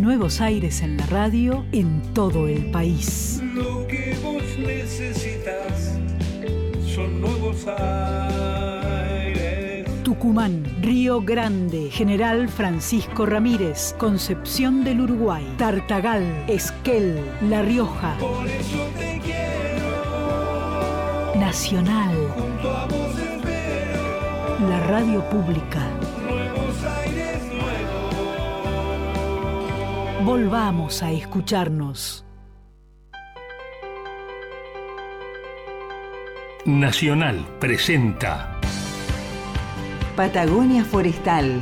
Nuevos aires en la radio en todo el país. Lo que vos necesitas son nuevos aires. Tucumán, Río Grande, General Francisco Ramírez, Concepción del Uruguay, Tartagal, Esquel, La Rioja. Por eso te quiero. Nacional, Junto a vos la radio pública. Volvamos a escucharnos. Nacional presenta Patagonia Forestal.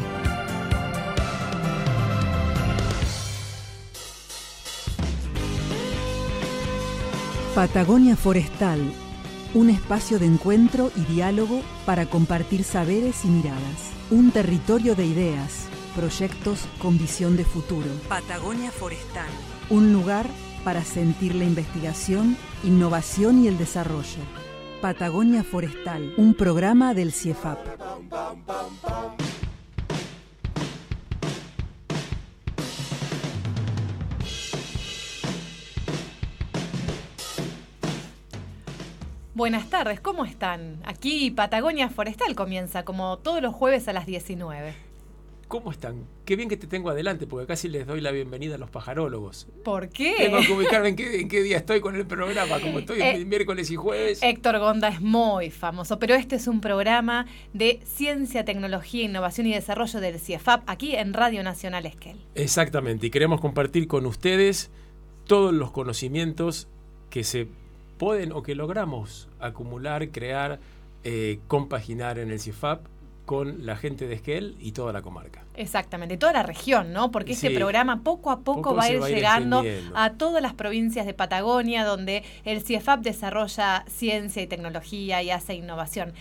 Patagonia Forestal, un espacio de encuentro y diálogo para compartir saberes y miradas. Un territorio de ideas, proyectos con visión de futuro. Patagonia Forestal. Un lugar para sentir la investigación, innovación y el desarrollo. Patagonia Forestal, un programa del CIEFAP. Buenas tardes, ¿cómo están? Aquí Patagonia Forestal comienza como todos los jueves a las 19. ¿Cómo están? Qué bien que te tengo adelante, porque casi les doy la bienvenida a los pajarólogos. ¿Por qué? Tengo que ubicarme en qué, en qué día estoy con el programa, como estoy Eh, miércoles y jueves. Héctor Gonda es muy famoso, pero este es un programa de ciencia, tecnología, innovación y desarrollo del CIEFAP aquí en Radio Nacional Esquel. Exactamente, y queremos compartir con ustedes todos los conocimientos que se pueden o que logramos acumular, crear, eh, compaginar en el CIFAP con la gente de Esquel y toda la comarca. Exactamente, toda la región, ¿no? Porque este programa poco a poco, Poco va a ir va llegando a todas las provincias de Patagonia, donde el CIEFAP desarrolla ciencia y tecnología y hace innovación.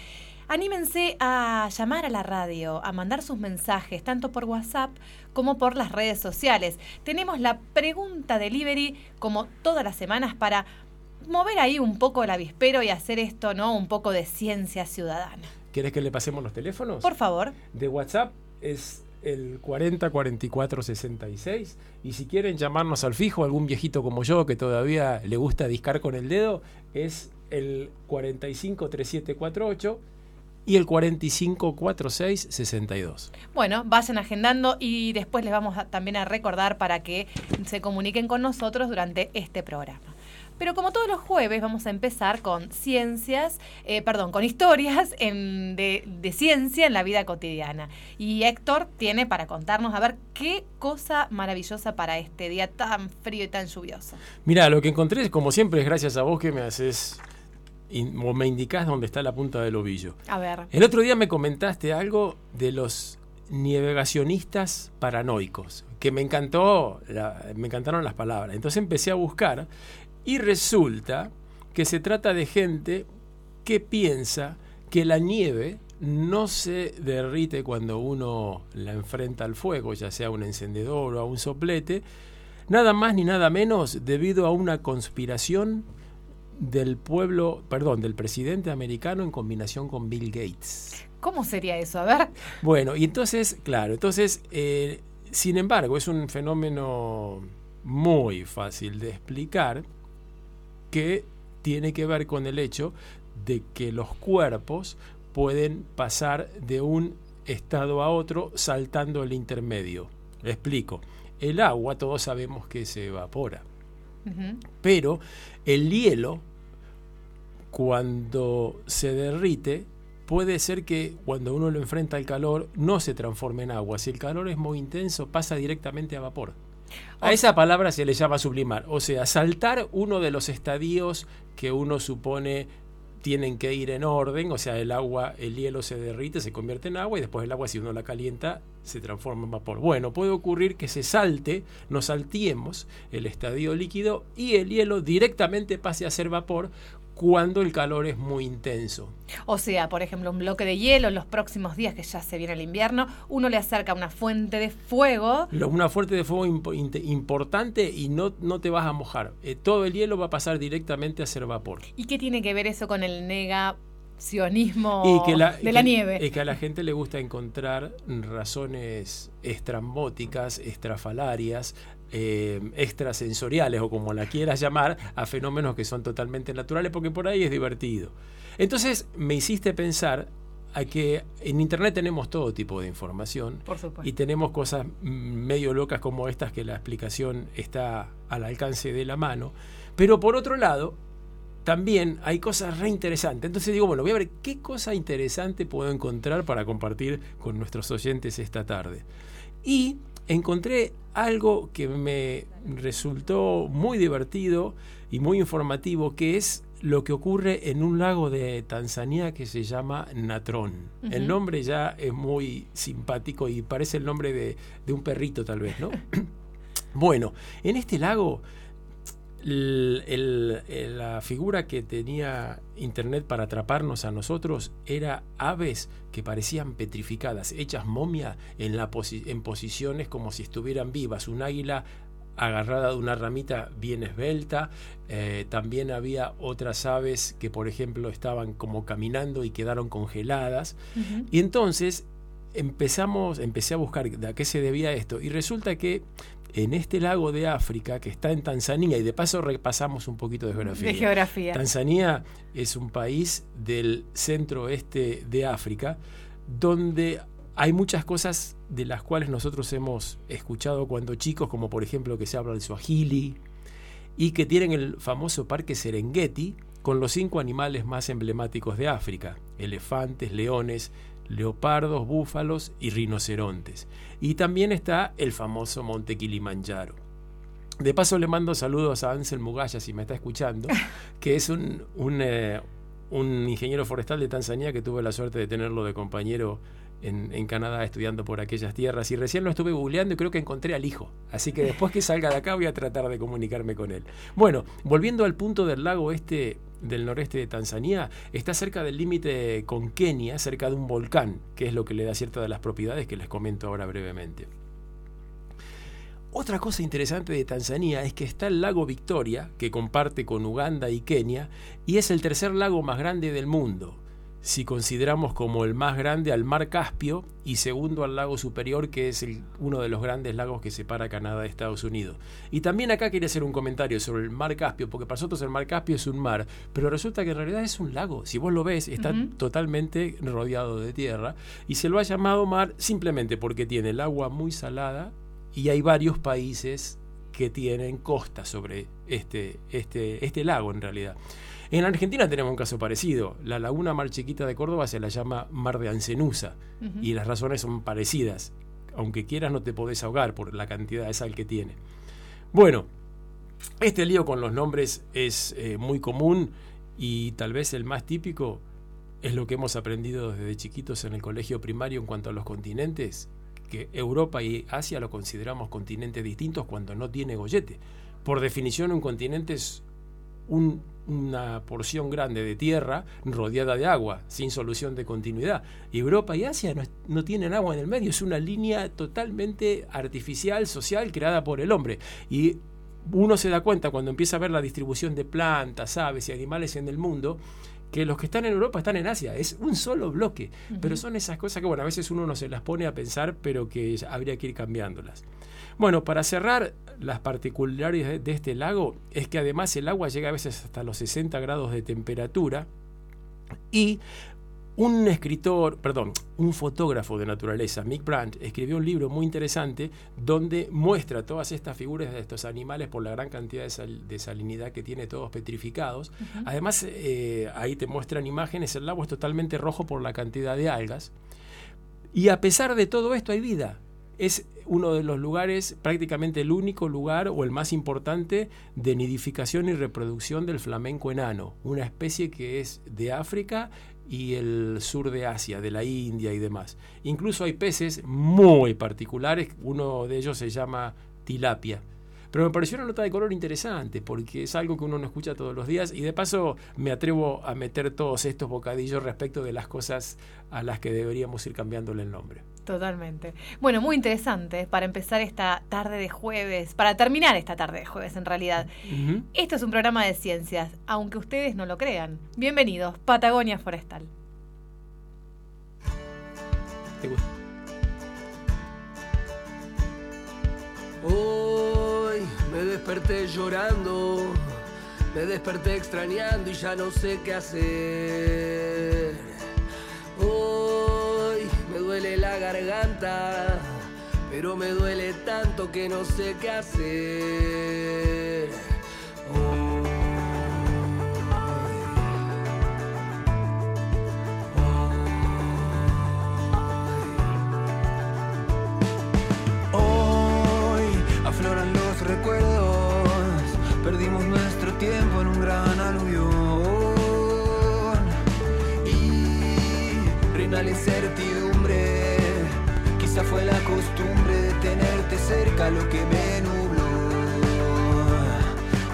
Anímense a llamar a la radio, a mandar sus mensajes, tanto por WhatsApp como por las redes sociales. Tenemos la pregunta delivery, como todas las semanas, para mover ahí un poco el avispero y hacer esto, ¿no? Un poco de ciencia ciudadana. ¿Quieres que le pasemos los teléfonos? Por favor. de WhatsApp es el 40 44 66 y si quieren llamarnos al fijo algún viejito como yo que todavía le gusta discar con el dedo es el 45 3748 y el 45 46 62 Bueno, vayan agendando y después les vamos a- también a recordar para que se comuniquen con nosotros durante este programa. Pero como todos los jueves vamos a empezar con ciencias, eh, perdón, con historias en- de, de ciencia en la vida cotidiana. Y Héctor tiene para contarnos a ver qué cosa maravillosa para este día tan frío y tan lluvioso. Mira, lo que encontré como siempre es gracias a vos que me haces in- o me indicás dónde está la punta del ovillo. A ver. El otro día me comentaste algo de los navegacionistas paranoicos, que me encantó, la- me encantaron las palabras. Entonces empecé a buscar y resulta que se trata de gente que piensa que la nieve no se derrite cuando uno la enfrenta al fuego, ya sea un encendedor o a un soplete, nada más ni nada menos debido a una conspiración del pueblo, perdón, del presidente americano en combinación con Bill Gates. ¿Cómo sería eso? A ver. Bueno, y entonces, claro, entonces, eh, sin embargo, es un fenómeno muy fácil de explicar que tiene que ver con el hecho de que los cuerpos pueden pasar de un estado a otro saltando el intermedio. Le explico. El agua, todos sabemos que se evapora. Pero el hielo, cuando se derrite, puede ser que cuando uno lo enfrenta al calor no se transforme en agua. Si el calor es muy intenso, pasa directamente a vapor. A esa palabra se le llama sublimar, o sea, saltar uno de los estadios que uno supone tienen que ir en orden, o sea, el agua, el hielo se derrite, se convierte en agua y después el agua si uno la calienta se transforma en vapor. Bueno, puede ocurrir que se salte, nos saltiemos el estadio líquido y el hielo directamente pase a ser vapor cuando el calor es muy intenso. O sea, por ejemplo, un bloque de hielo en los próximos días que ya se viene el invierno, uno le acerca una fuente de fuego. Una fuente de fuego importante y no, no te vas a mojar. Eh, todo el hielo va a pasar directamente a ser vapor. ¿Y qué tiene que ver eso con el nega sionismo Y que la, de la nieve. y que a la gente le gusta encontrar razones estrambóticas, estrafalarias, eh, extrasensoriales o como la quieras llamar, a fenómenos que son totalmente naturales porque por ahí es divertido. Entonces me hiciste pensar a que en Internet tenemos todo tipo de información Por y tenemos cosas mm, medio locas como estas que la explicación está al alcance de la mano, pero por otro lado también hay cosas re interesantes. Entonces digo, bueno, voy a ver qué cosa interesante puedo encontrar para compartir con nuestros oyentes esta tarde. Y encontré algo que me resultó muy divertido y muy informativo, que es lo que ocurre en un lago de Tanzania que se llama Natrón. El nombre ya es muy simpático y parece el nombre de, de un perrito tal vez, ¿no? bueno, en este lago el- el- el- la figura que tenía Internet para atraparnos a nosotros era aves que parecían petrificadas, hechas momia en, la posi- en posiciones como si estuvieran vivas. Un águila agarrada de una ramita bien esbelta. eh, también había otras aves que, por ejemplo, estaban como caminando y quedaron congeladas. Y entonces empezamos, empecé a buscar de a qué se debía esto. Y resulta que en este lago de África, que está en Tanzania, y de paso repasamos un poquito de geografía. De geografía. Tanzania es un país del centro oeste de África, donde hay muchas cosas de las cuales nosotros hemos escuchado cuando chicos, como por ejemplo que se habla el Swahili, y que tienen el famoso parque Serengeti con los cinco animales más emblemáticos de África, elefantes, leones, leopardos, búfalos y rinocerontes. Y también está el famoso monte Kilimanjaro. De paso le mando saludos a Ansel Mugaya si me está escuchando, que es un, un, eh, un ingeniero forestal de Tanzania que tuve la suerte de tenerlo de compañero en, Canadá estudiando por aquellas tierras y recién lo estuve googleando y creo que encontré al hijo. Así que después que salga de acá voy a tratar de comunicarme con él. Bueno, volviendo al punto del lago este del noreste de Tanzania, está cerca del límite con Kenia, cerca de un volcán, que es lo que le da ciertas de las propiedades que les comento ahora brevemente. Otra cosa interesante de Tanzania es que está el lago Victoria, que comparte con Uganda y Kenia, y es el tercer lago más grande del mundo, si consideramos como el más grande al mar Caspio y segundo al lago superior, que es el- uno de los grandes lagos que separa Canadá de Estados Unidos. Y también acá quería hacer un comentario sobre el mar Caspio, porque para nosotros el mar Caspio es un mar, pero resulta que en realidad es un lago. Si vos lo ves, está totalmente rodeado de tierra y se lo ha llamado mar simplemente porque tiene el agua muy salada y hay varios países que tienen costa sobre este, este, este lago en realidad. En Argentina tenemos un caso parecido. La laguna Mar Chiquita de Córdoba se la llama Mar de Ancenusa y las razones son parecidas. Aunque quieras no te podés ahogar por la cantidad de sal que tiene. Bueno, este lío con los nombres es eh, muy común y tal vez el más típico es lo que hemos aprendido desde chiquitos en el colegio primario en cuanto a los continentes, que Europa y Asia lo consideramos continentes distintos cuando no tiene gollete. Por definición un continente es un- una porción grande de tierra rodeada de agua, sin solución de continuidad. Europa y Asia no, no tienen agua en el medio, es una línea totalmente artificial, social, creada por el hombre. Y uno se da cuenta cuando empieza a ver la distribución de plantas, aves y animales en el mundo, que los que están en Europa están en Asia. Es un solo bloque. Pero son esas cosas que, bueno, a veces uno no se las pone a pensar, pero que habría que ir cambiándolas. Bueno, para cerrar, las particularidades de- de este lago es que además el agua llega a veces hasta los 60 grados de temperatura y un escritor, perdón, un fotógrafo de naturaleza, Mick Brandt, escribió un libro muy interesante donde muestra todas estas figuras de estos animales por la gran cantidad de, sal- de salinidad que tiene, todos petrificados. Además, eh, ahí te muestran imágenes, el lago es totalmente rojo por la cantidad de algas. Y a pesar de todo esto hay vida. Es uno de los lugares, prácticamente el único lugar o el más importante de nidificación y reproducción del flamenco enano, una especie que es de África y el sur de Asia, de la India y demás. Incluso hay peces muy particulares, uno de ellos se llama tilapia. Pero me pareció una nota de color interesante porque es algo que uno no escucha todos los días y de paso me atrevo a meter todos estos bocadillos respecto de las cosas a las que deberíamos ir cambiándole el nombre. Totalmente. Bueno, muy interesante para empezar esta tarde de jueves, para terminar esta tarde de jueves en realidad. Esto es un programa de ciencias, aunque ustedes no lo crean. Bienvenidos, Patagonia Forestal. ¿Te gusta? Hoy me desperté llorando, me desperté extrañando y ya no sé qué hacer. Hoy garganta, pero me duele tanto que no sé qué hacer. Hoy afloran los recuerdos, perdimos nuestro tiempo en un gran aluvión. Y reina la fue la costumbre de tenerte cerca lo que me nubló.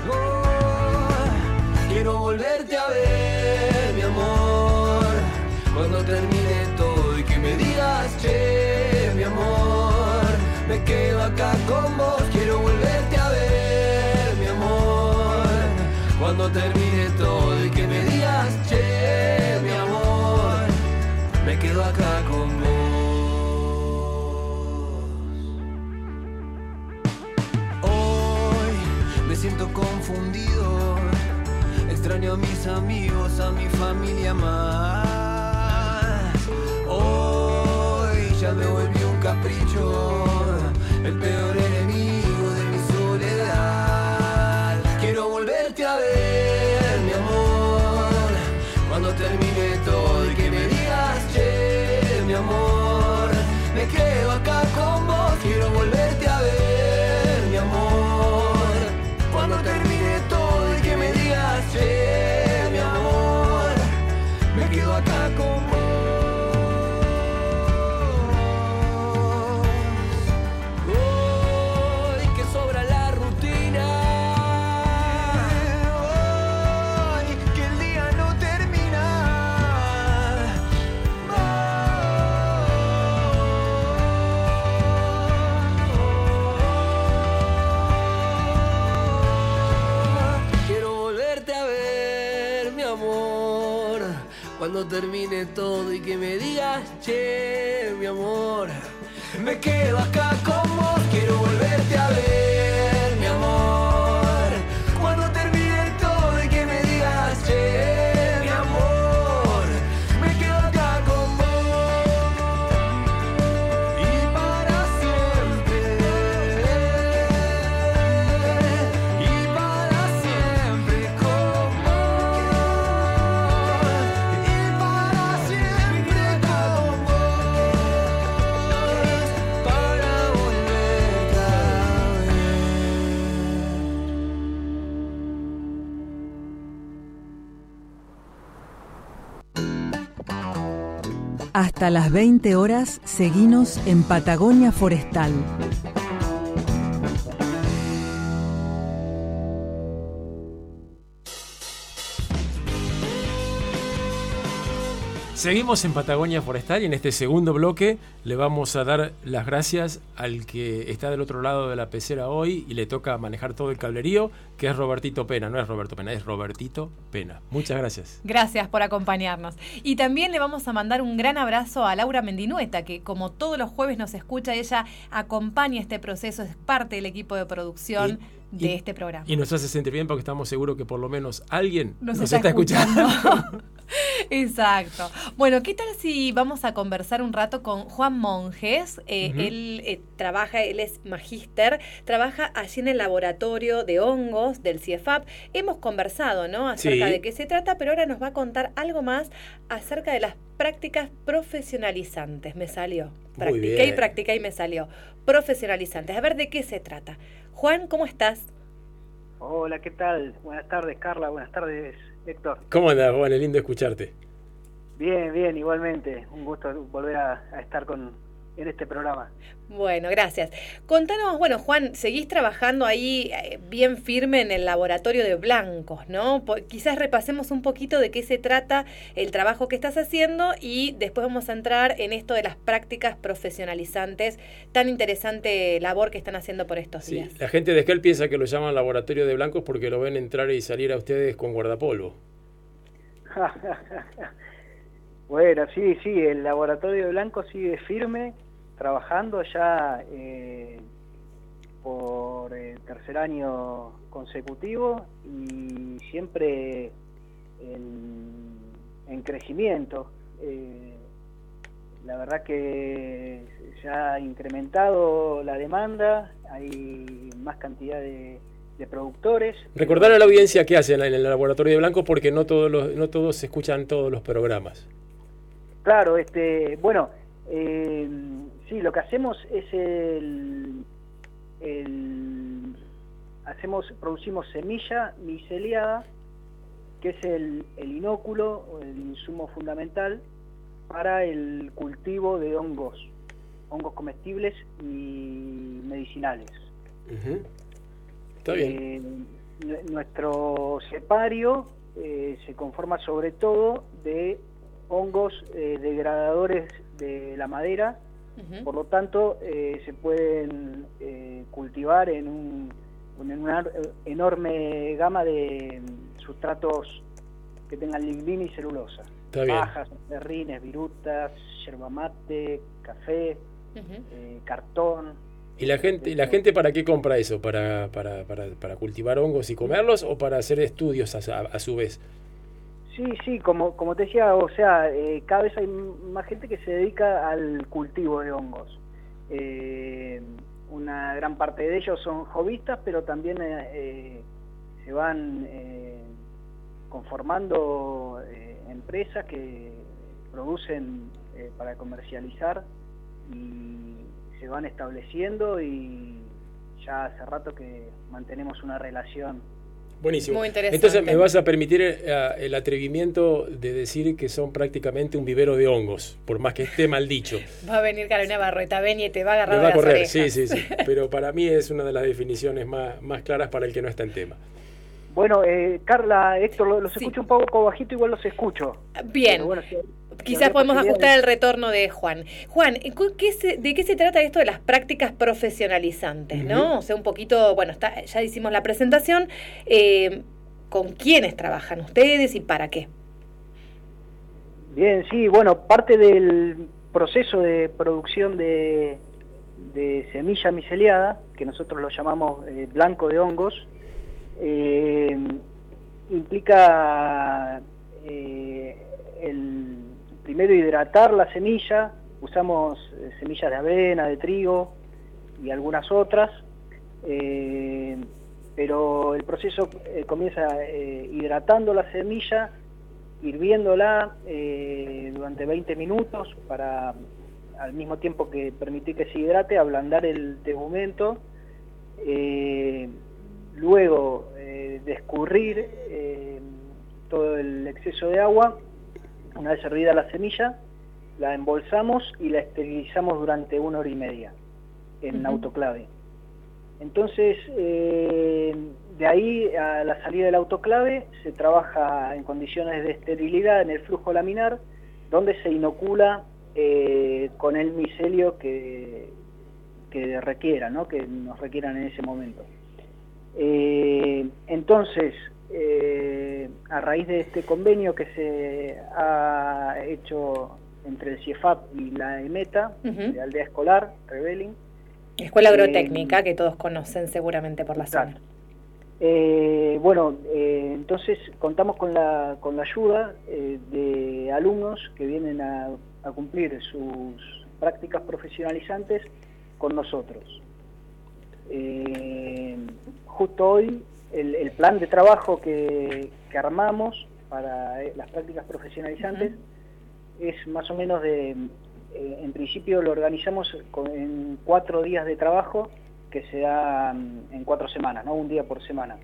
Oh, quiero volverte a ver, mi amor, cuando termine todo y que me digas, che, mi amor, me quedo acá con vos, confundido. Extraño a mis amigos, a mi familia más. Hasta las 20 horas, seguinos en Patagonia Forestal. Seguimos en Patagonia Forestal y en este segundo bloque le vamos a dar las gracias al que está del otro lado de la pecera hoy y le toca manejar todo el cablerío, que es Robertito Pena. No es Roberto Pena, es Robertito Pena. Muchas gracias. Gracias por acompañarnos. Y también le vamos a mandar un gran abrazo a Laura Mendinueta, que como todos los jueves nos escucha, ella acompaña este proceso, es parte del equipo de producción Y- de y- este programa. Y nos hace sentir bien porque estamos seguros que por lo menos alguien Nos, nos, está, está, escuchando. Exacto. Bueno, ¿qué tal si vamos a conversar un rato con Juan Monjes? Eh. Él eh, trabaja, él es magíster, trabaja allí en el laboratorio de hongos del CIEFAP. Hemos conversado, ¿no? Acerca Sí. de qué se trata, pero ahora nos va a contar algo más acerca de las prácticas profesionalizantes. Me salió. Practiqué y practiqué y me salió. Profesionalizantes. A ver de qué se trata. Juan, ¿cómo estás? Hola, ¿qué tal? Buenas tardes, Carla. Buenas tardes, Héctor. ¿Cómo andas, Juan? Es lindo escucharte. Bien, bien, igualmente. Un gusto volver a, a estar con, en este programa. Bueno, gracias. Contanos, bueno, Juan, seguís trabajando ahí eh, bien firme en el laboratorio de blancos, ¿no? quizás repasemos un poquito de qué se trata el trabajo que estás haciendo y después vamos a entrar en esto de las prácticas profesionalizantes, tan interesante labor que están haciendo por estos sí, días. La gente de Esquel piensa que lo llaman laboratorio de blancos porque lo ven entrar y salir a ustedes con guardapolvo. bueno, sí, sí, el laboratorio de blancos sigue firme trabajando ya eh, por el tercer año consecutivo y siempre en, crecimiento. Eh, la verdad que se ha incrementado la demanda, hay más cantidad de, productores. Recordar a la audiencia qué hacen en el laboratorio de Blanco porque no todos los, no todos escuchan todos los programas. Claro, este, bueno, eh, Sí, lo que hacemos es el, hacemos, producimos semilla miceliada, que es el, inóculo o el insumo fundamental para el cultivo de hongos, hongos comestibles y medicinales. Está bien. Eh, nuestro cepario eh, se conforma sobre todo de hongos eh, degradadores de la madera por lo tanto, eh, se pueden eh, cultivar en, un, una enorme gama de sustratos que tengan lignina y celulosa. Bajas, terrines, virutas, yerba mate, café, eh, cartón. ¿Y la gente, ¿y la gente para qué compra eso? ¿Para, para, para, para cultivar hongos y comerlos o para hacer estudios a su vez? Sí, sí, como, como te decía, o sea, eh, cada vez hay más gente que se dedica al cultivo de hongos. Eh, una gran parte de ellos son hobbyistas, pero también eh, se van conformando empresas que producen para comercializar y se van estableciendo y ya hace rato que mantenemos una relación Buenísimo. Entonces me vas a permitir eh, el atrevimiento de decir que son prácticamente un vivero de hongos, por más que esté mal dicho. Va a venir Carolina Barrueta, ven y te va a agarrar me va a correr, sí, sí, sí. Pero para mí es una de las definiciones más, más claras para el que no está en tema. Bueno, eh, Carla, Héctor, los escucho un poco bajito, igual los escucho. Bien. Quizás podemos ajustar el retorno de Juan. Juan, ¿de qué se trata esto de las prácticas profesionalizantes? ¿no? O sea, un poquito, bueno, está, ya hicimos la presentación. Eh, ¿Con quiénes trabajan ustedes y para qué? Bien, sí, bueno, parte del proceso de producción de, semilla miceliada, que nosotros lo llamamos eh, blanco de hongos, eh, implica el primero hidratar la semilla, usamos eh, semillas de avena, de trigo y algunas otras, eh, pero el proceso eh, comienza hidratando la semilla, hirviéndola durante 20 minutos para al mismo tiempo que permitir que se hidrate, ablandar el tegumento, luego de escurrir todo el exceso de agua una vez hervida la semilla, la embolsamos y la esterilizamos durante una hora y media en autoclave. Entonces, eh, de ahí a la salida del autoclave se trabaja en condiciones de esterilidad en el flujo laminar, donde se inocula eh, con el micelio que, que requiera, ¿no? que nos requieran en ese momento. Eh, entonces, eh, a raíz de este convenio que se ha hecho entre el CIEFAP y la EMETA, de Aldea Escolar, Reveling. Escuela eh, Agrotécnica, que todos conocen seguramente por la zona. Eh, bueno, entonces contamos con la, con la ayuda de alumnos que vienen a, a cumplir sus prácticas profesionalizantes con nosotros. justo hoy el, plan de trabajo que, armamos para eh, las prácticas profesionalizantes es más o menos de, eh, en principio lo organizamos en cuatro días de trabajo que se da en cuatro semanas, ¿no? un día por semana.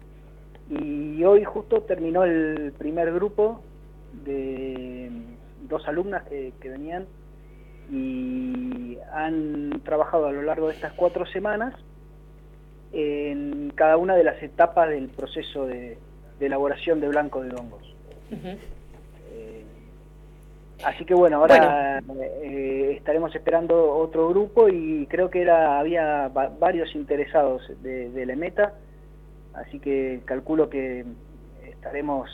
Y hoy justo terminó el primer grupo de dos alumnas que, venían y han trabajado a lo largo de estas cuatro semanas en cada una de las etapas del proceso de, elaboración de blanco de hongos. Eh, así que bueno, ahora eh, estaremos esperando otro grupo y creo que era había varios interesados de, de la meta, así que calculo que estaremos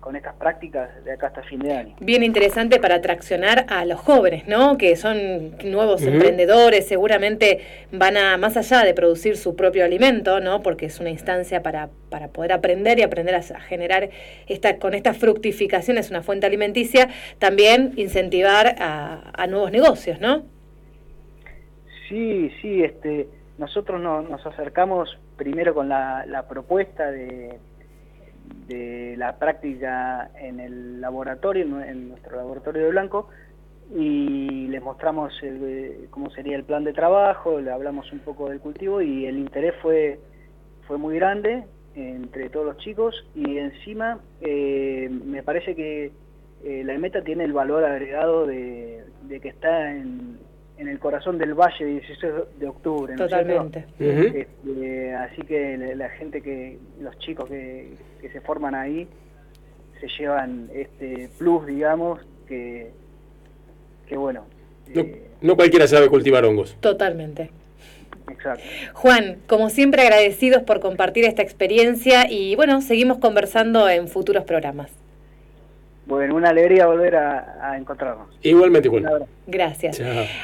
con estas prácticas de acá hasta fin de año. Bien interesante para atraccionar a los jóvenes, ¿no? Que son nuevos emprendedores, seguramente van a, más allá de producir su propio alimento, ¿no? Porque es una instancia para, para poder aprender y aprender a, generar esta, con esta fructificación, es una fuente alimenticia, también incentivar a, nuevos negocios, ¿no? Sí, sí, este, nosotros nos acercamos primero con la propuesta de de la práctica en el laboratorio, en nuestro laboratorio de Blanco, y les mostramos cómo sería el plan de trabajo, le hablamos un poco del cultivo y el interés fue, fue muy grande entre todos los chicos y encima eh, me parece que eh, la meta tiene el valor agregado de que está en, en el corazón del valle 16 de octubre. Totalmente. Este, así que la, gente que, los chicos que, se forman ahí, se llevan este plus, digamos, que, que bueno. No, eh, no cualquiera sabe cultivar hongos. Totalmente. Exacto. Juan, como siempre agradecidos por compartir esta experiencia y bueno, seguimos conversando en futuros programas. Bueno, una alegría volver a, encontrarnos. Igualmente, Juan. Gracias.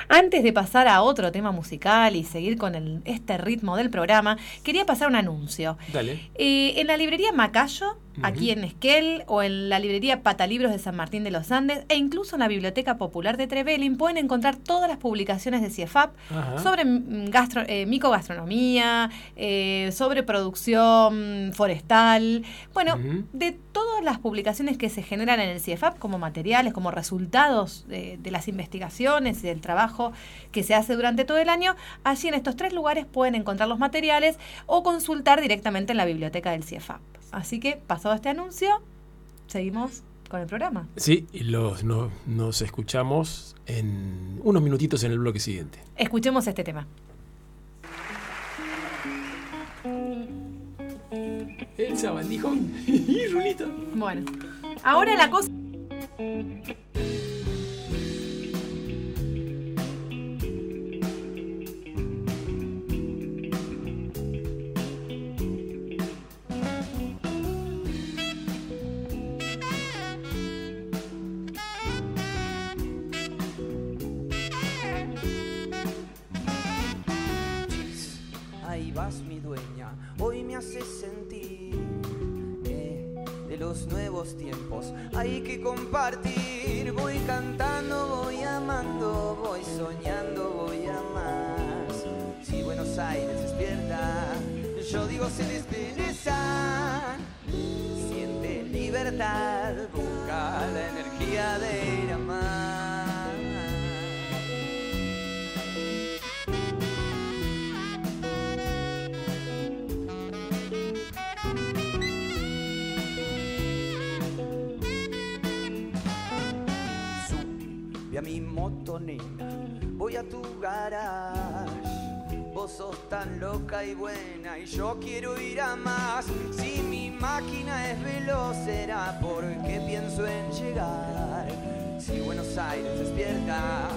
Antes de pasar a otro tema musical y seguir con el, este ritmo del programa, quería pasar un anuncio. Dale. Eh, en la librería Macayo aquí en Esquel o en la librería Patalibros de San Martín de los Andes e incluso en la Biblioteca Popular de Trevelin pueden encontrar todas las publicaciones de CIEFAP sobre mm, gastro, eh, micogastronomía, eh, sobre producción forestal, bueno, de todas las publicaciones que se generan en el CIEFAP como materiales, como resultados de, de las investigaciones y del trabajo que se hace durante todo el año, allí en estos tres lugares pueden encontrar los materiales o consultar directamente en la biblioteca del CIEFAP. Así que, pasado este anuncio, seguimos con el programa. Sí, y los, nos escuchamos en unos minutitos en el bloque siguiente. Escuchemos este tema. El sabandijón y Rulito. Bueno, ahora la cosa... loca y buena y yo quiero ir a más. Si mi máquina es veloz será porque pienso en llegar. Si Buenos Aires despierta,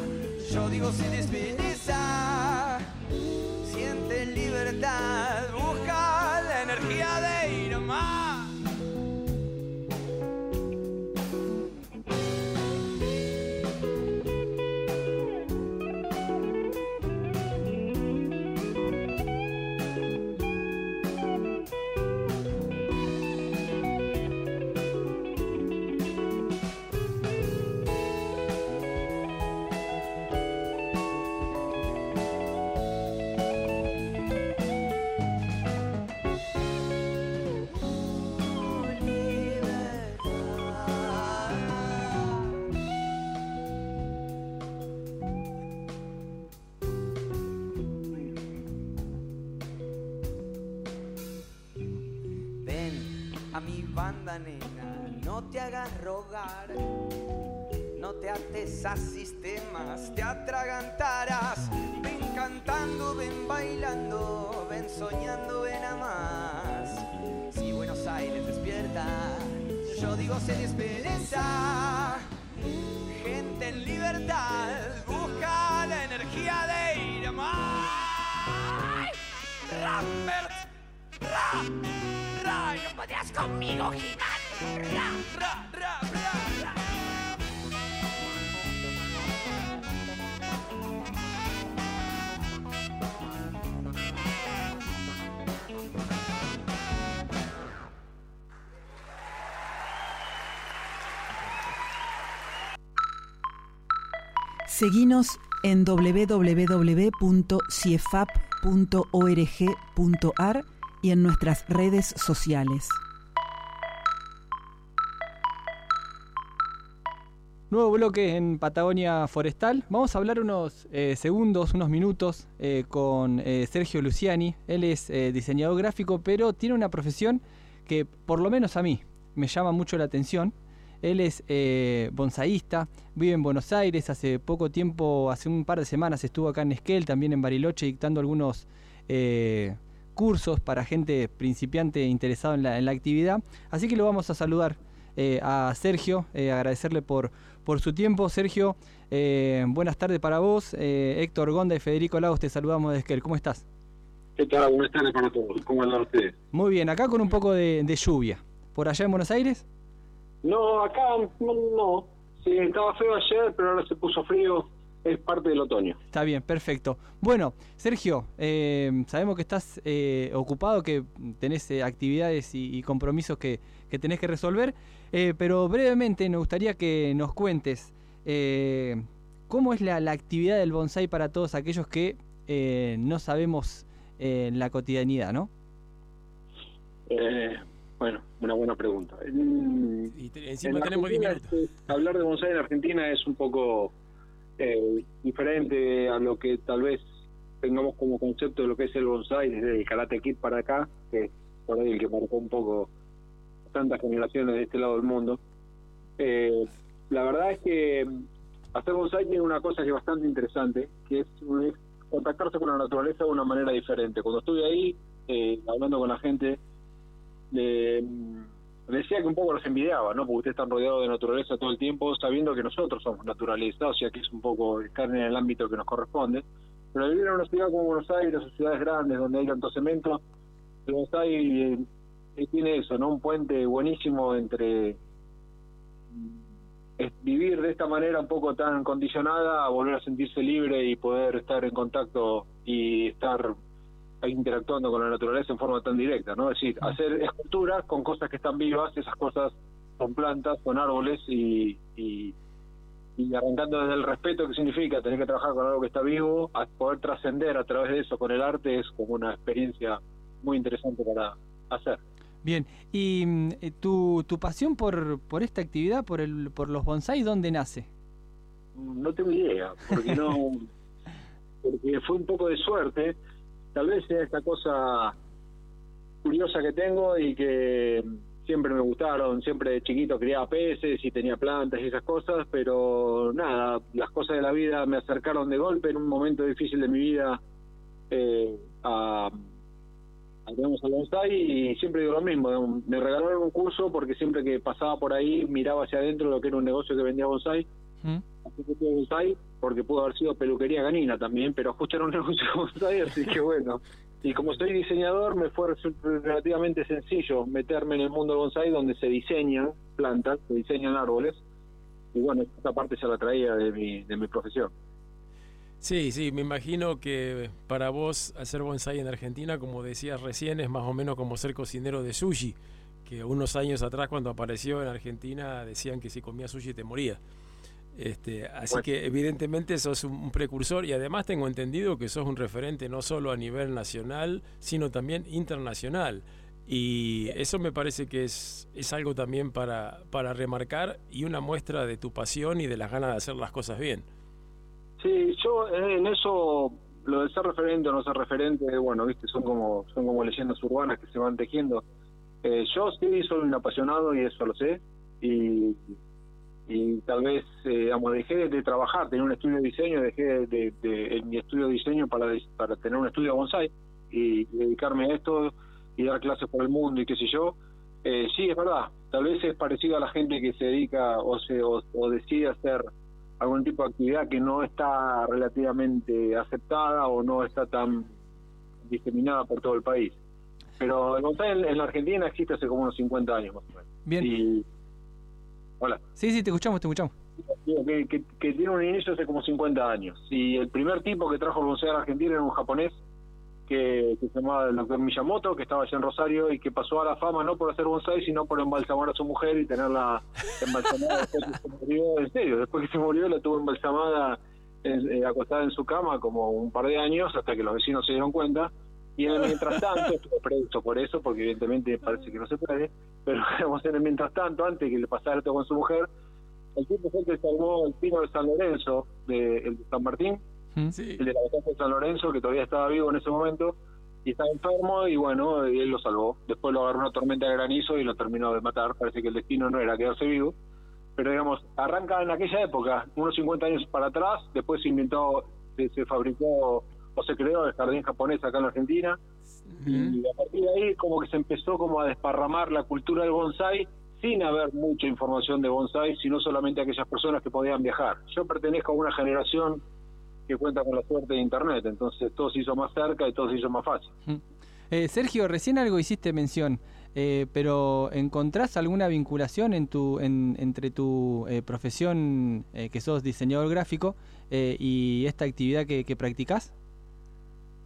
yo digo si despierta. No te hagas rogar. No te ates a sistemas, te atragantarás. Ven cantando, ven bailando, ven soñando, ven a más. Si Buenos Aires despierta, yo digo se despereza. Gente en libertad busca la energía de ir a más. Rambert, no podrás conmigo, gigante. Seguinos en www.ciefap.org.ar y en nuestras redes sociales. Nuevo bloque en Patagonia Forestal. Vamos a hablar unos eh, segundos, unos minutos eh, con eh, Sergio Luciani. Él es diseñador gráfico, pero tiene una profesión que por lo menos a mí me llama mucho la atención. Él es bonsaísta, vive en Buenos Aires, hace poco tiempo, hace un par de semanas estuvo acá en Esquel, también en Bariloche, dictando algunos cursos para gente principiante interesada en la, actividad. Así que lo vamos a saludar a Sergio, agradecerle por, por su tiempo. Sergio, eh, buenas tardes para vos. Eh, Héctor Gonda y Federico Lagos, te saludamos de Esquel. ¿Cómo estás? ¿Qué tal? Buenas tardes para todos. ¿Cómo andan ustedes? Muy bien, acá con un poco de, de lluvia. ¿Por allá en Buenos Aires? No, acá no, no. Sí, estaba feo ayer, pero ahora se puso frío. Es parte del otoño. Está bien, perfecto. Bueno, Sergio, eh, sabemos que estás eh, ocupado, que tenés eh, actividades y, y compromisos que, que tenés que resolver, eh, pero brevemente nos gustaría que nos cuentes eh, cómo es la, la actividad del bonsai para todos aquellos que eh, no sabemos eh, la cotidianidad, ¿no? Eh, bueno, una buena pregunta. En, Y te- encima en tenemos 10 Argentina, minutos. este, hablar de bonsai en Argentina es un poco eh, diferente a lo que tal vez tengamos como concepto de lo que es el bonsai desde el Karate Kid para acá, que es por ahí el que marcó un poco tantas generaciones de este lado del mundo. Eh, la verdad es que hacer bonsai tiene una cosa que es bastante interesante, que es, es contactarse con la naturaleza de una manera diferente. Cuando estuve ahí, eh, hablando con la gente, le decía que un poco los envidiaba, ¿no? Porque ustedes están rodeados de naturaleza todo el tiempo, sabiendo que nosotros somos naturaleza, o sea que es un poco estar en el ámbito que nos corresponde. Pero vivir en una ciudad como Buenos Aires, o ciudades grandes donde hay tanto cemento, el bonsai eh, tiene eso, ¿no? Un puente buenísimo entre mm, es vivir de esta manera un poco tan condicionada a volver a sentirse libre y poder estar en contacto y estar interactuando con la naturaleza en forma tan directa, ¿no? Es decir, hacer esculturas con cosas que están vivas, esas cosas son plantas, son árboles y, y, y arrancando desde el respeto que significa tener que trabajar con algo que está vivo, a poder trascender a través de eso con el arte es como una experiencia muy interesante para hacer. Bien, y mm, eh, tu, tu pasión por, por esta actividad, por, el, por los bonsai, ¿dónde nace? No tengo idea, porque no porque fue un poco de suerte, tal vez sea esta cosa curiosa que tengo y que siempre me gustaron, siempre de chiquito criaba peces y tenía plantas y esas cosas, pero nada, las cosas de la vida me acercaron de golpe en un momento difícil de mi vida eh, a, a digamos, al bonsai y siempre digo lo mismo, me regalaron un curso porque siempre que pasaba por ahí miraba hacia adentro lo que era un negocio que vendía bonsai ¿Mm? así que tuve bonsai porque pudo haber sido peluquería canina también, pero justo era un negocio de bonsai, así que bueno. Y como soy diseñador, me fue relativamente sencillo meterme en el mundo del bonsai donde se diseñan plantas, se diseñan árboles. Y bueno, esta parte ya la traía de mi, de mi profesión. Sí, sí, me imagino que para vos hacer bonsai en Argentina, como decías recién, es más o menos como ser cocinero de sushi, que unos años atrás cuando apareció en Argentina decían que si comías sushi te moría. Este, así Bueno. que evidentemente sos un un precursor y además tengo entendido que sos un referente no solo a nivel nacional, sino también internacional. Y eso me parece que es, es algo también para, para remarcar y una muestra de tu pasión y de las ganas de hacer las cosas bien. Sí, yo eh, en eso, lo de ser referente o no ser referente, bueno, viste, son como, son como leyendas urbanas que se van tejiendo. Eh, yo sí soy un apasionado y eso lo sé. Y y tal vez, eh, digamos, dejé de, trabajar, tener un estudio de diseño, dejé de, de, mi estudio de diseño para, para tener un estudio de bonsai y dedicarme a esto y dar clases por el mundo y qué sé yo. Eh, sí, es verdad, tal vez es parecido a la gente que se dedica o, se, o, decide hacer algún tipo de actividad que no está relativamente aceptada o no está tan diseminada por todo el país. Pero el bonsai en, la Argentina existe hace como unos 50 años más o menos. Bien. Hola. Sí, sí, te escuchamos, te escuchamos. Que, tiene un inicio hace como 50 años. Y el primer tipo que trajo el bonsai a la Argentina era un japonés que, se llamaba el doctor Miyamoto, que estaba allá en Rosario y que pasó a la fama no por hacer bonsai, sino por embalsamar a su mujer y tenerla embalsamada después que se murió. En serio, después que se murió la tuvo embalsamada eh, acostada en su cama como un par de años hasta que los vecinos se dieron cuenta y en el mientras tanto, estuvo preso por eso, porque evidentemente parece que no se puede, pero en el mientras tanto, antes que le pasara esto con su mujer, el tipo fue el que salvó el pino de San Lorenzo, de, el de San Martín, el de la batalla de San Lorenzo, que todavía estaba vivo en ese momento, y estaba enfermo, y bueno, él lo salvó. Después lo agarró una tormenta de granizo y lo terminó de matar. Parece que el destino no era quedarse vivo. Pero digamos, arranca en aquella época, unos 50 años para atrás, después se inventó, se fabricó o se creó el jardín japonés acá en Argentina. Y a partir de ahí como que se empezó como a desparramar la cultura del bonsai sin haber mucha información de bonsai, sino solamente aquellas personas que podían viajar. Yo pertenezco a una generación que cuenta con la suerte de Internet, entonces todo se hizo más cerca y todo se hizo más fácil. Eh, Sergio, recién algo hiciste mención, eh, pero ¿encontrás alguna vinculación en tu, entre tu eh, profesión, que sos diseñador gráfico, y esta actividad que, que practicás?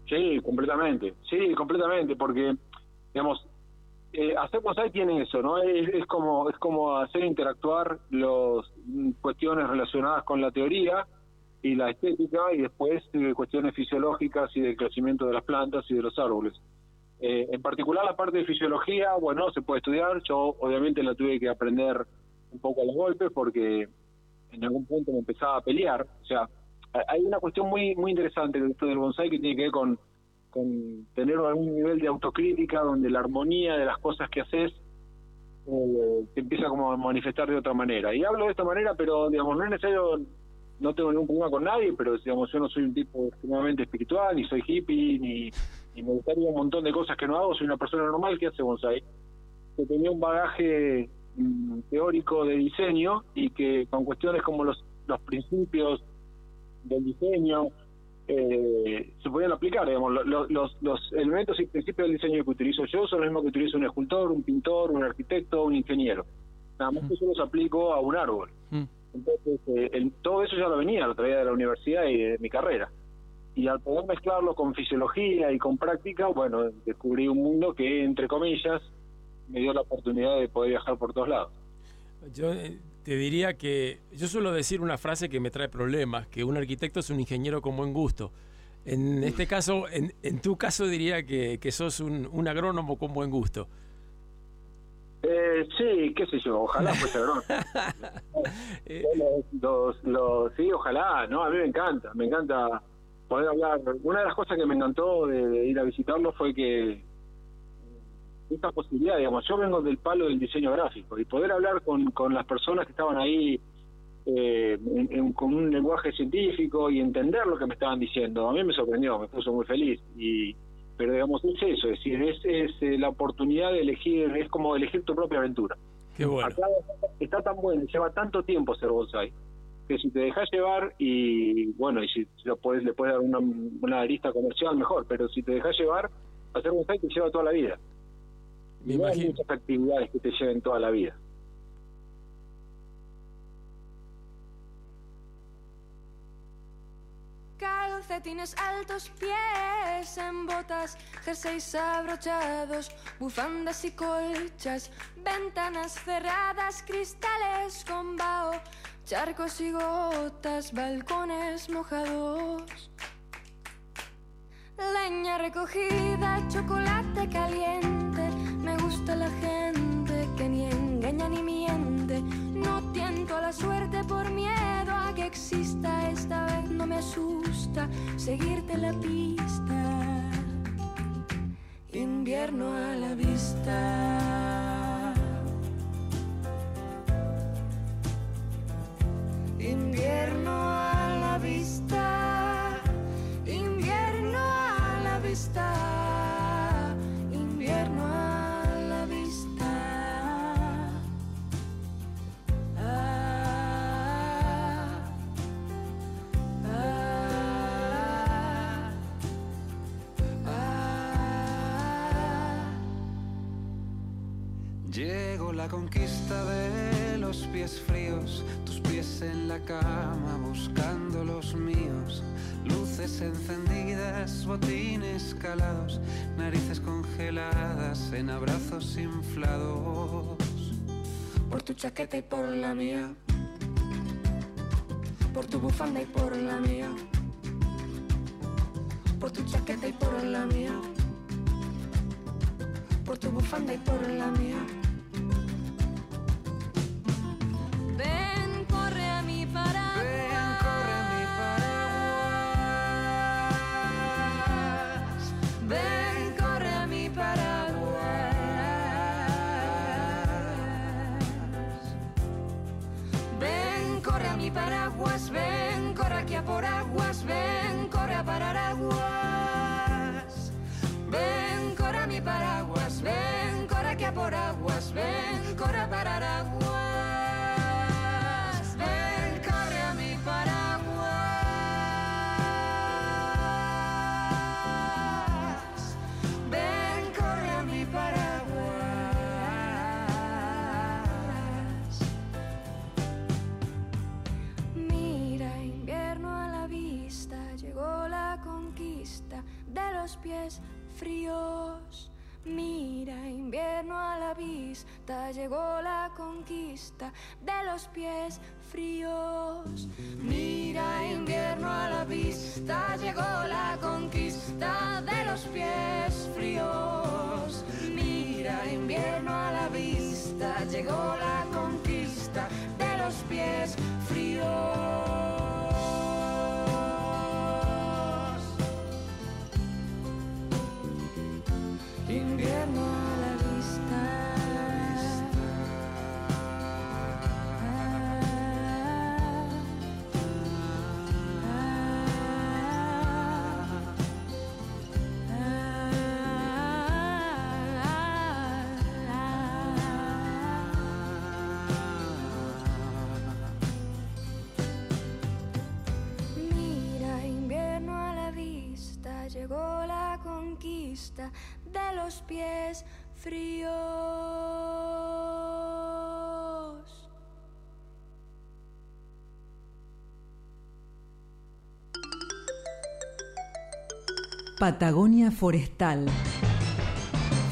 Sí, completamente, sí, completamente, porque, digamos, eh, hacer bonsai tiene eso, ¿no? Es, como es como hacer interactuar las cuestiones relacionadas con la teoría y la estética y después eh, cuestiones fisiológicas y del crecimiento de las plantas y de los árboles. Eh, en particular la parte de fisiología, bueno, se puede estudiar, yo obviamente la tuve que aprender un poco a los golpes porque en algún punto me empezaba a pelear, o sea, hay una cuestión muy muy interesante del bonsai que tiene que ver con, con tener algún nivel de autocrítica donde la armonía de las cosas que haces eh, te empieza como a manifestar de otra manera. Y hablo de esta manera, pero digamos, no es necesario, no tengo ningún problema con nadie, pero digamos, yo no soy un tipo extremadamente espiritual, ni soy hippie, ni, ni me gustaría un montón de cosas que no hago, soy una persona normal que hace bonsai, que tenía un bagaje mm, teórico de diseño y que con cuestiones como los, los principios del diseño eh, se podían aplicar, digamos, los, los, elementos y principios del diseño que utilizo yo son los mismos que utiliza un escultor, un pintor, un arquitecto, un ingeniero. Nada más que yo los aplico a un árbol. Mm. Entonces, eh, todo eso ya lo venía, lo traía de la universidad y de mi carrera. Y al poder mezclarlo con fisiología y con práctica, bueno, descubrí un mundo que, entre comillas, me dio la oportunidad de poder viajar por todos lados. Yo eh, te diría que yo suelo decir una frase que me trae problemas, que un arquitecto es un ingeniero con buen gusto. En este caso, en, tu caso diría que, que sos un, un, agrónomo con buen gusto. Eh, sí, qué sé yo, ojalá fuese agrónomo. Eh, los, los, sí, ojalá, ¿no? A mí me encanta, me encanta poder hablar. Una de las cosas que me encantó de ir a visitarlo fue que esta posibilidad, digamos, yo vengo del palo del diseño gráfico y poder hablar con, con las personas que estaban ahí eh, con un lenguaje científico y entender lo que me estaban diciendo, a mí me sorprendió, me puso muy feliz. y Pero digamos, es eso, es decir, es, es eh, la oportunidad de elegir, es como elegir tu propia aventura. Qué bueno. Acá está tan bueno, lleva tanto tiempo ser bonsai, que si te dejas llevar y bueno, y si lo puedes, le puedes dar una, una lista comercial, mejor, pero si te dejas llevar, hacer bonsai te lleva toda la vida. Me no hay muchas actividades que te lleven toda la vida. Calcetines altos, pies en botas, jerseys abrochados, bufandas y colchas, ventanas cerradas, cristales con vaho, charcos y gotas, balcones mojados. Leña recogida, chocolate caliente me gusta la gente que ni engaña ni miente. No tiento a la suerte por miedo esta vez no me asusta seguirte la pista. Invierno a la vista. Invierno a la vista. Conquista de los pies fríos, tus pies en la cama buscando los míos, luces encendidas, botines calados, narices congeladas en abrazos inflados. Por tu chaqueta y por la mía. Por tu bufanda y por la mía. Por tu chaqueta y por la mía. Por tu bufanda y por la mía. Ven, corre a mi paraguas. Ven, corre a mi paraguas. Ven, corre a mi paraguas. Ven, corre a mi paraguas, ven, corre aquí a por a la vista, llegó la conquista de los pies fríos. Mira, invierno a la vista, llegó la conquista de los pies fríos. Mira, invierno a la vista, llegó la conquista de los pies fríos. De los pies fríos. Patagonia Forestal.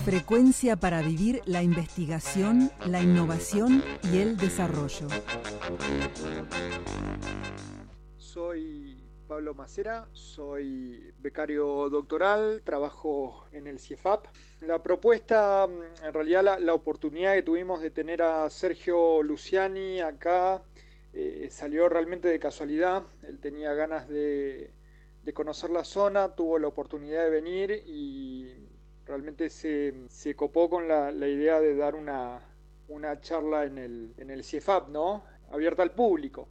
Frecuencia para vivir la investigación, la innovación y el desarrollo. Soy Pablo Macera, soy becario doctoral, trabajo en el CIEFAP. La propuesta, mm, en realidad la, oportunidad que tuvimos de tener a Sergio Luciani acá eh, salió realmente de casualidad. Él tenía ganas de, de conocer la zona, tuvo la oportunidad de venir y realmente se, se copó con la, la idea de dar una, una charla en el, en el CIEFAP, ¿no? Abierta al público.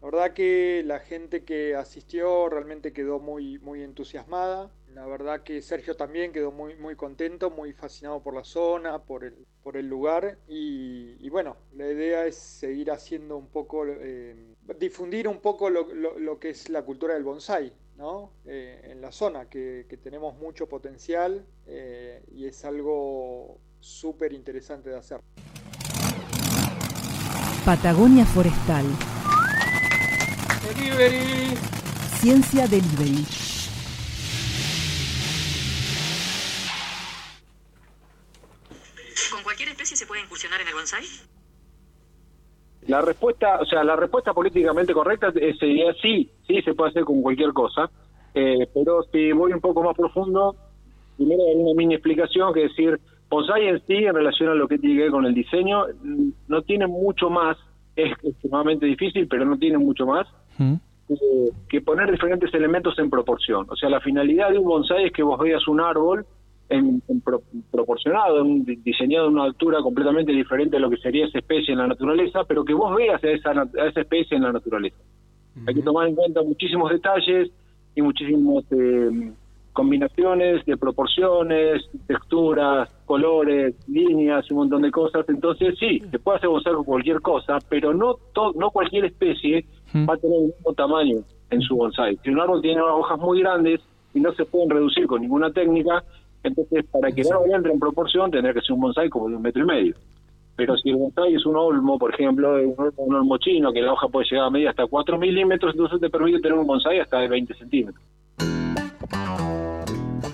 La verdad que la gente que asistió realmente quedó muy, muy entusiasmada. La verdad que Sergio también quedó muy, muy contento, muy fascinado por la zona, por el, por el lugar. Y, bueno, la idea es seguir haciendo un poco, eh, difundir un poco lo, lo, lo, que es la cultura del bonsai, ¿no? Eh, en la zona, que, que, tenemos mucho potencial eh, y es algo súper interesante de hacer. Patagonia Forestal. Delivery. Ciencia Delivery. ¿Con cualquier especie se puede incursionar en el bonsai? La respuesta, o sea, la respuesta políticamente correcta sería sí, sí se puede hacer con cualquier cosa, eh, pero si voy un poco más profundo, primero hay una mini explicación que es decir, bonsai en sí, en relación a lo que tiene que ver con el diseño, no tiene mucho más, es extremadamente difícil, pero no tiene mucho más ¿Mm? eh, que poner diferentes elementos en proporción. O sea, la finalidad de un bonsai es que vos veas un árbol en, en pro, proporcionado, en, diseñado en una altura completamente diferente a lo que sería esa especie en la naturaleza, pero que vos veas a esa, a esa especie en la naturaleza. Uh -huh. Hay que tomar en cuenta muchísimos detalles y muchísimas eh, combinaciones de proporciones, texturas, colores, líneas, un montón de cosas. Entonces, sí, se puede hacer bonsai con cualquier cosa, pero no, to no cualquier especie va a tener el mismo tamaño en su bonsai. Si un árbol tiene hojas muy grandes y no se pueden reducir con ninguna técnica, Entonces, para que el árbol entre en proporción, tendría que ser un bonsai como de un metro y medio. Pero si el bonsai es un olmo, por ejemplo, un, olmo- un olmo chino, que la hoja puede llegar a medir hasta 4 milímetros, entonces te permite tener un bonsai hasta de 20 centímetros.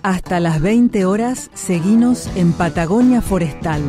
Hasta las 20 horas, seguinos en Patagonia Forestal.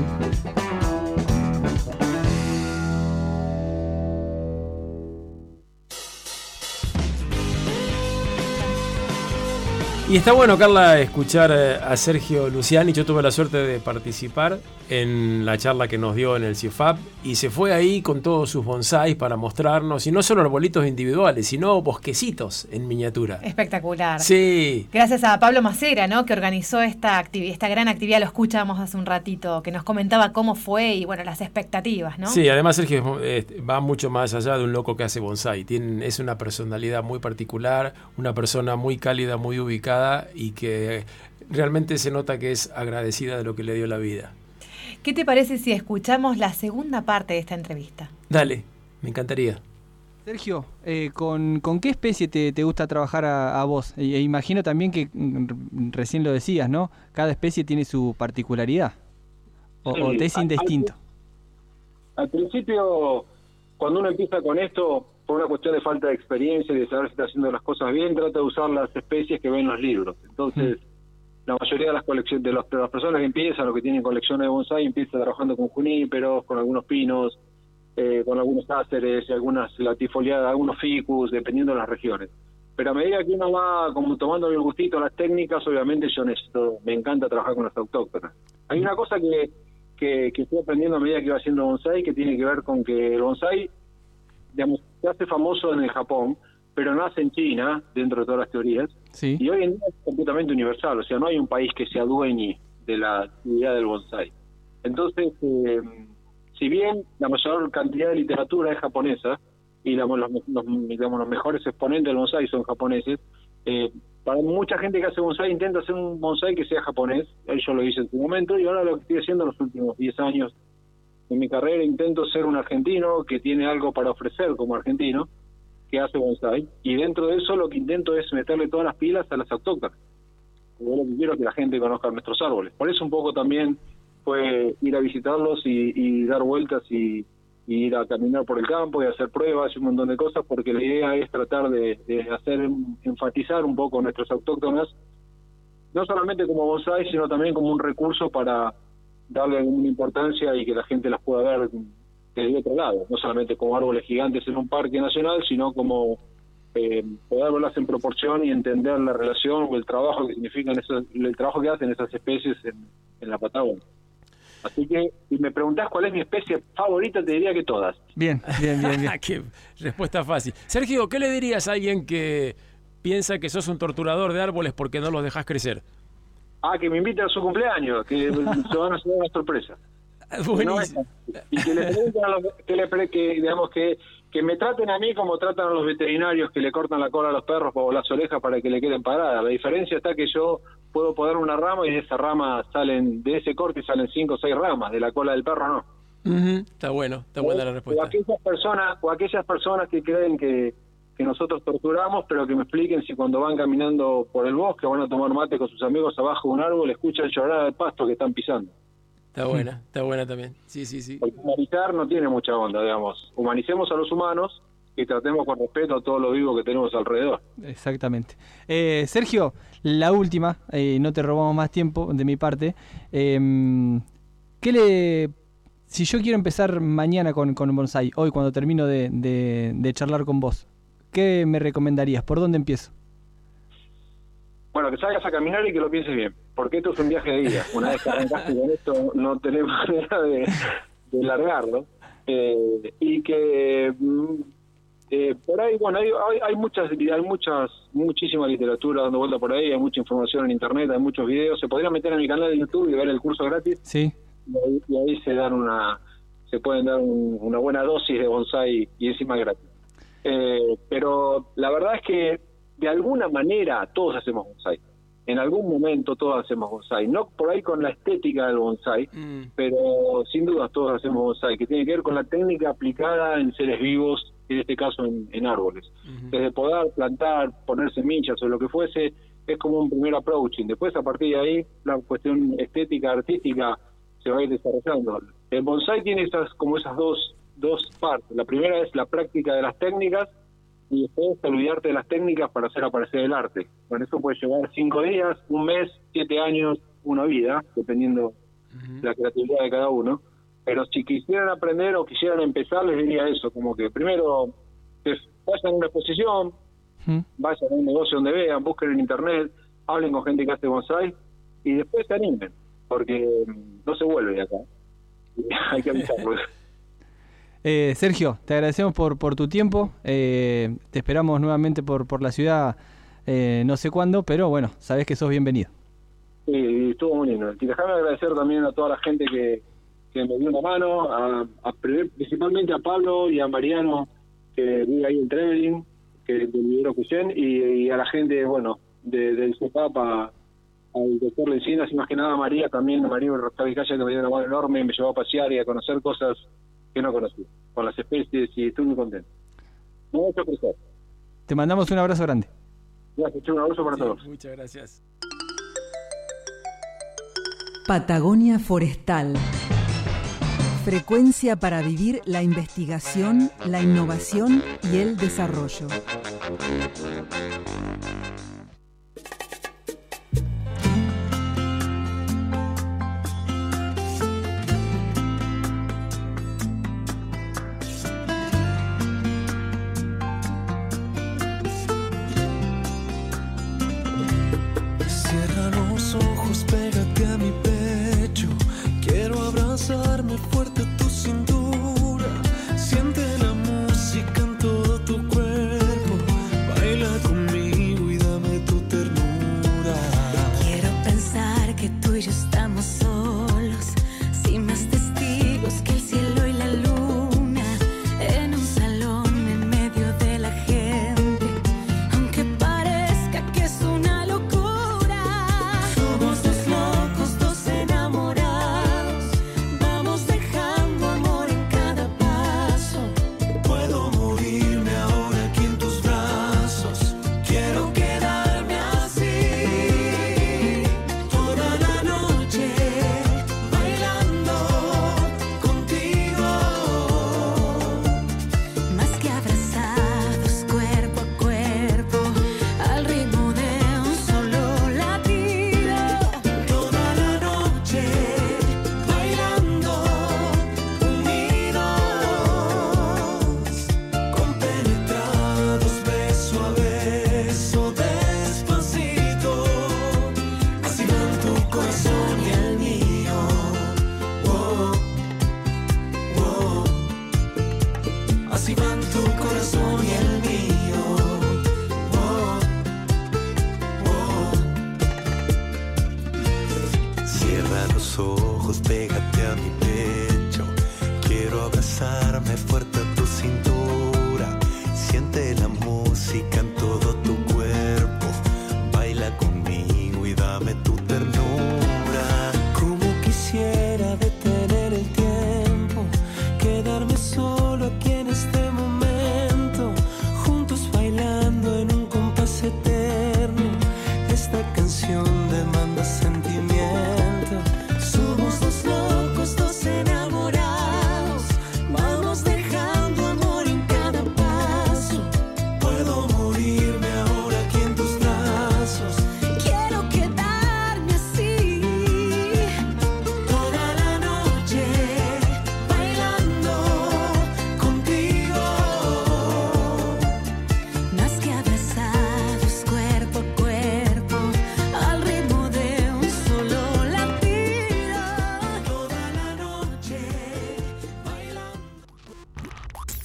Y está bueno, Carla, escuchar eh, a Sergio Luciani. Yo tuve la suerte de participar en la charla que nos dio en el CIFAP y se fue ahí con todos sus bonsáis para mostrarnos, y no solo arbolitos individuales, sino bosquecitos en miniatura. Espectacular. Sí, Gracias a Pablo Macera, ¿no? Que organizó esta, activi- esta gran actividad, lo escuchábamos hace un ratito, que nos comentaba cómo fue y bueno, las expectativas, ¿no? Sí, además Sergio eh, va mucho más allá de un loco que hace. Tiene, es una personalidad muy particular, una persona muy cálida, muy ubicada y que realmente se nota que es agradecida de lo que le dio la vida. ¿Qué te parece si escuchamos la segunda parte de esta entrevista? Dale, me encantaría. Sergio, eh, ¿con, con qué especie te, te gusta trabajar a, a vos? E, e imagino también que mm, recién lo decías, ¿no? Cada especie tiene su particularidad. O, Sí, o te es indistinto. Al principio, cuando uno empieza con esto, por una cuestión de falta de experiencia y de saber si está haciendo las cosas bien, trata de usar las especies que ven en los libros. Entonces, la mayoría de las colecciones de, los- las personas que empiezan o que tienen colecciones de bonsai empiezan trabajando con juníperos, con algunos pinos, eh, con algunos áceres, algunas latifoliadas, algunos ficus, dependiendo de las regiones. Pero a medida que uno va como tomando el gustito las técnicas, obviamente yo necesito, me encanta trabajar con las autóctonas. Hay una cosa que, que, estoy aprendiendo a medida que va haciendo bonsai, que tiene que ver con que el bonsai, se hace famoso en el Japón, pero nace en China, dentro de todas las teorías, Sí. y hoy en día es completamente universal, o sea, no hay un país que se adueñe de la actividad del bonsai. Entonces, eh, si bien la mayor cantidad de literatura es japonesa, y la- los, los- digamos, los mejores exponentes del bonsai son japoneses, eh, para mucha gente que hace bonsai intenta hacer un bonsai que sea japonés, yo lo hice en su momento, y ahora lo que estoy haciendo en los últimos 10 años en mi carrera intento ser un argentino que tiene algo para ofrecer como argentino, que hace bonsai, y dentro de eso lo que intento es meterle todas las pilas a las autóctonas. Yo lo que quiero es que la gente conozca nuestros árboles. Por eso un poco también fue ir a visitarlos y, y dar vueltas y, ir a caminar por el campo y hacer pruebas y un montón de cosas, porque la idea es tratar de, de hacer enfatizar un poco nuestras autóctonas, no solamente como bonsai, sino también como un recurso para darle alguna importancia y que la gente las pueda ver desde otro lado, no solamente como árboles gigantes en un parque nacional, sino como eh, poder verlas en proporción y entender la relación o el trabajo que significan esos, el trabajo que hacen esas especies en, en la Patagonia. Así que, si me preguntás cuál es mi especie favorita, te diría que todas. Bien, bien, bien, bien. Qué respuesta fácil. Sergio, ¿qué le dirías a alguien que piensa que sos un torturador de árboles porque no los dejas crecer? Ah, que me inviten a su cumpleaños, que se van a llevar una sorpresa. Buenísimo. No, y que le pregunten a los, que, le que, digamos que, que me traten a mí como tratan a los veterinarios que le cortan la cola a los perros o las orejas para que le queden paradas. La diferencia está que yo puedo poner una rama y de esa rama salen, de ese corte salen cinco o seis ramas, de la cola del perro no. Ujú, Está bueno, está buena la O respuesta. aquellas personas, o aquellas personas que creen que, que nosotros torturamos, pero que me expliquen si cuando van caminando por el bosque o van a tomar mate con sus amigos abajo de un árbol, escuchan llorar al pasto que están pisando. Está buena, está buena también. Sí, sí, sí. Porque humanizar no tiene mucha onda, digamos. Humanicemos a los humanos y tratemos con respeto a todo lo vivo que tenemos alrededor. Exactamente. Eh, Sergio, la última, eh, no te robamos más tiempo de mi parte. Eh, ¿Qué le... Si yo quiero empezar mañana con, con bonsai, hoy cuando termino de, de- de charlar con vos, ¿qué me recomendarías? ¿Por dónde empiezo? Bueno, que salgas a caminar y que lo pienses bien, porque esto es un viaje de ida. Una vez que arrancaste con esto, no tenés manera de, de largarlo. Eh, y que mm, eh, por ahí, bueno, hay, hay, hay muchas, hay muchas, muchísima literatura dando vuelta por ahí, hay mucha información en internet, hay muchos videos. Se podría meter en mi canal de YouTube y ver el curso gratis. Sí. Y ahí, y ahí se dan una, se pueden dar un- una buena dosis de bonsai y encima gratis. Eh, pero la verdad es que de alguna manera todos hacemos bonsai. En algún momento todos hacemos bonsai. No por ahí con la estética del bonsai, pero sin duda todos hacemos bonsai, que tiene que ver con la técnica aplicada en seres vivos, en este caso en, en árboles. Desde poder plantar, poner semillas o lo que fuese, es como un primer approaching. Después, a partir de ahí, la cuestión estética, artística, se va a ir desarrollando. El bonsai tiene esas como esas dos, dos partes. La primera es la práctica de las técnicas y después olvidarte de las técnicas para hacer aparecer el arte. Bueno, eso puede llevar cinco días, un mes, siete años, una vida, dependiendo de la creatividad de cada uno. Pero si quisieran aprender o quisieran empezar, les diría eso, como que primero que vayan a una exposición, vayan a un negocio donde vean, busquen en internet, hablen con gente que hace bonsai y después se animen, porque no se vuelve de acá. Hay que avisarlo. Eh, Sergio, te agradecemos por, por tu tiempo. Eh, te esperamos nuevamente por, por la ciudad, eh, no sé cuándo, pero bueno, sabes que sos bienvenido. Sí, estuvo muy lindo. Y déjame agradecer también a toda la gente que, me dio una mano, a, principalmente a Pablo y a Mariano, que vive ahí en Trevelin, que del Cusén, y, y a la gente, bueno, de, del CEPAP, a- al doctor Lencinas, y más que nada a María también, a María Rosavicaya, que me dio una mano enorme, me llevó a pasear y a conocer cosas que no conocía, con las especies, y estoy muy contento. Me ha hecho crecer. Te mandamos un abrazo grande. Gracias, un abrazo para todos. Muchas gracias. Patagonia Forestal. Frecuencia para vivir la investigación, la innovación y el desarrollo.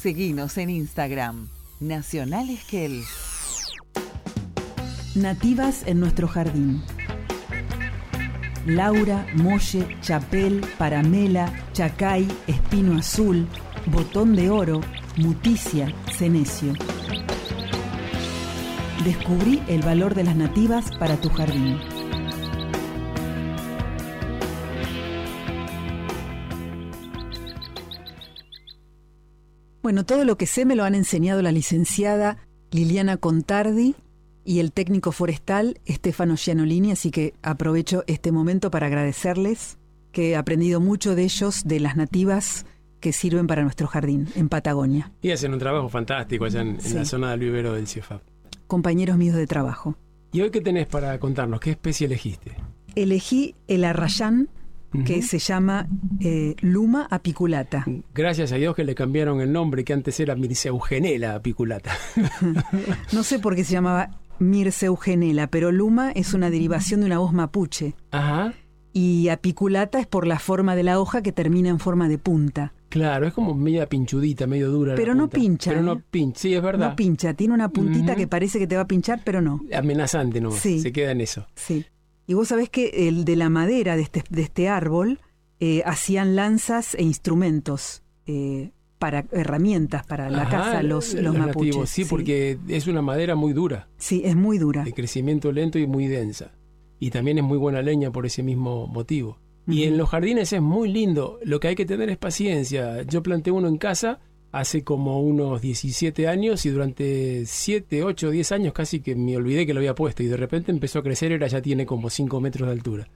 Seguinos en Instagram, Nacional Esquel. Nativas en nuestro jardín. Laura, Molle, Chapel, Paramela, Chacay, Espino Azul, Botón de Oro, Muticia, Cenecio. Descubrí el valor de las nativas para tu jardín. Bueno, todo lo que sé me lo han enseñado la licenciada Liliana Contardi y el técnico forestal Stefano Gianolini, así que aprovecho este momento para agradecerles que he aprendido mucho de ellos, de las nativas que sirven para nuestro jardín en Patagonia. Y hacen un trabajo fantástico allá en, la zona del vivero del CIEFAP. Compañeros míos de trabajo. ¿Y hoy qué tenés para contarnos? ¿Qué especie elegiste? Elegí el arrayán que se llama eh, Luma apiculata. Gracias a Dios que le cambiaron el nombre, que antes era Mirceugenela apiculata. No sé por qué se llamaba Mirceugenela, pero Luma es una derivación de una voz mapuche. Ajá. Y apiculata es por la forma de la hoja que termina en forma de punta. Claro, es como media pinchudita, medio dura. Pero no pincha, Pero ¿eh? no pincha, sí, es verdad. No pincha, tiene una puntita que parece que te va a pinchar, pero no. Amenazante nomás, Sí. se queda en eso. Sí. Y vos sabés que el de la madera de este, de este árbol eh, hacían lanzas e instrumentos eh, para herramientas para la Ajá, caza los, los mapuches. Sí, porque es una madera muy dura, Sí, es muy dura. de crecimiento lento y muy densa. Y también es muy buena leña por ese mismo motivo. Y en los jardines es muy lindo. Lo que hay que tener es paciencia. Yo planté uno en casa hace como unos 17 años y durante 7, 8, 10 años casi que me olvidé que lo había puesto y de repente empezó a crecer y ahora ya tiene como 5 metros de altura.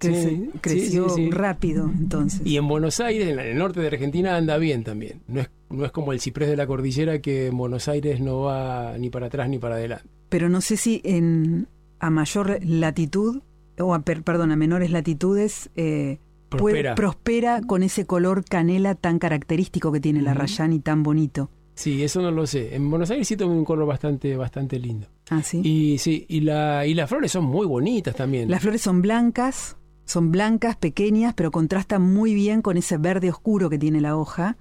Crece- Sí, creció sí, sí. rápido, entonces. Y en Buenos Aires, en el norte de Argentina, anda bien también. No es, no es como el ciprés de la cordillera que en Buenos Aires no va ni para atrás ni para adelante. Pero no sé si en a mayor latitud, o a, per- perdón, a menores latitudes, eh, puede- Prospera. prospera con ese color canela tan característico que tiene la Rayán y tan bonito. Sí, eso no lo sé. En Buenos Aires sí tiene un color bastante, bastante lindo. Ah, sí. Y sí, y, la, y las flores son muy bonitas también. Las flores son blancas, son blancas, pequeñas, pero contrastan muy bien con ese verde oscuro que tiene la hoja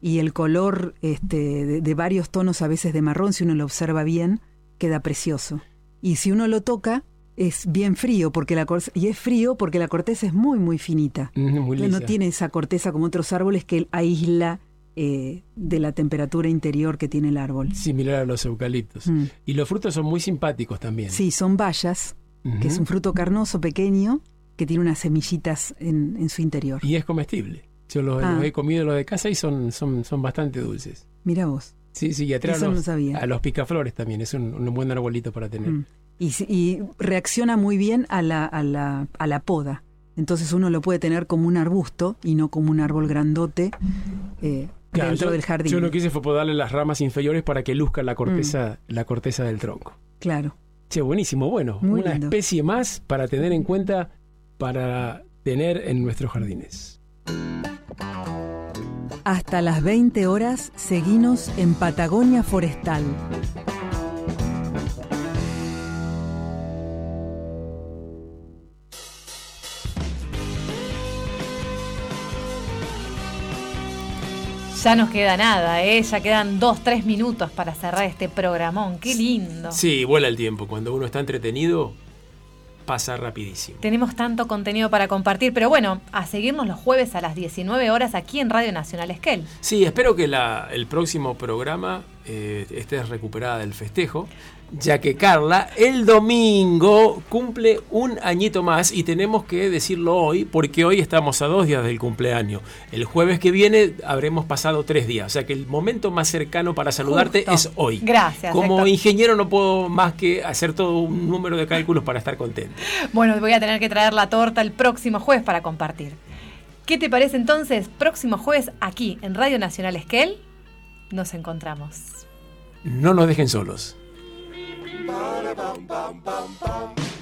y el color este, de, de varios tonos, a veces de marrón, si uno lo observa bien, queda precioso. Y si uno lo toca, es bien frío, porque la cor- y es frío porque la corteza es muy, muy finita. Muy no tiene esa corteza como otros árboles que aísla eh, de la temperatura interior que tiene el árbol. Similar a los eucaliptos. Mm. Y los frutos son muy simpáticos también. Sí, son bayas, que es un fruto carnoso pequeño que tiene unas semillitas en, en su interior. Y es comestible. Yo los, Ah. los he comido los de casa y son, son, son bastante dulces. Mira vos. Sí, sí, y atrae a Eso no los, sabía. a los picaflores también. Es un, un buen arbolito para tener. Mm. Y, y reacciona muy bien a la, a, la, a la poda. Entonces uno lo puede tener como un arbusto y no como un árbol grandote eh, Claro, dentro yo, del jardín. Yo lo que hice fue podarle las ramas inferiores para que luzca la corteza, la corteza del tronco. Claro. Che, buenísimo. Bueno, Muy una lindo. especie más para tener en cuenta para tener en nuestros jardines. Hasta las 20 horas, seguinos en Patagonia Forestal. Ya nos queda nada, ¿eh? Ya quedan dos, tres minutos para cerrar este programón. Qué lindo. Sí, vuela el tiempo. Cuando uno está entretenido, pasa rapidísimo. Tenemos tanto contenido para compartir, pero bueno, a seguirnos los jueves a las 19 horas aquí en Radio Nacional Esquel. Sí, espero que la- el próximo programa eh, esté recuperada del festejo, ya que Carla el domingo cumple un añito más y tenemos que decirlo hoy porque hoy estamos a dos días del cumpleaños. El jueves que viene habremos pasado tres días, o sea que el momento más cercano para saludarte Justo. es hoy. Gracias, Como Héctor. ingeniero no puedo más que hacer todo un número de cálculos para estar contento. Bueno, voy a tener que traer la torta el próximo jueves para compartir. ¿Qué te parece entonces? Próximo jueves aquí en Radio Nacional Esquel nos encontramos. No nos dejen solos. Ba-da-bum-bum-bum-bum.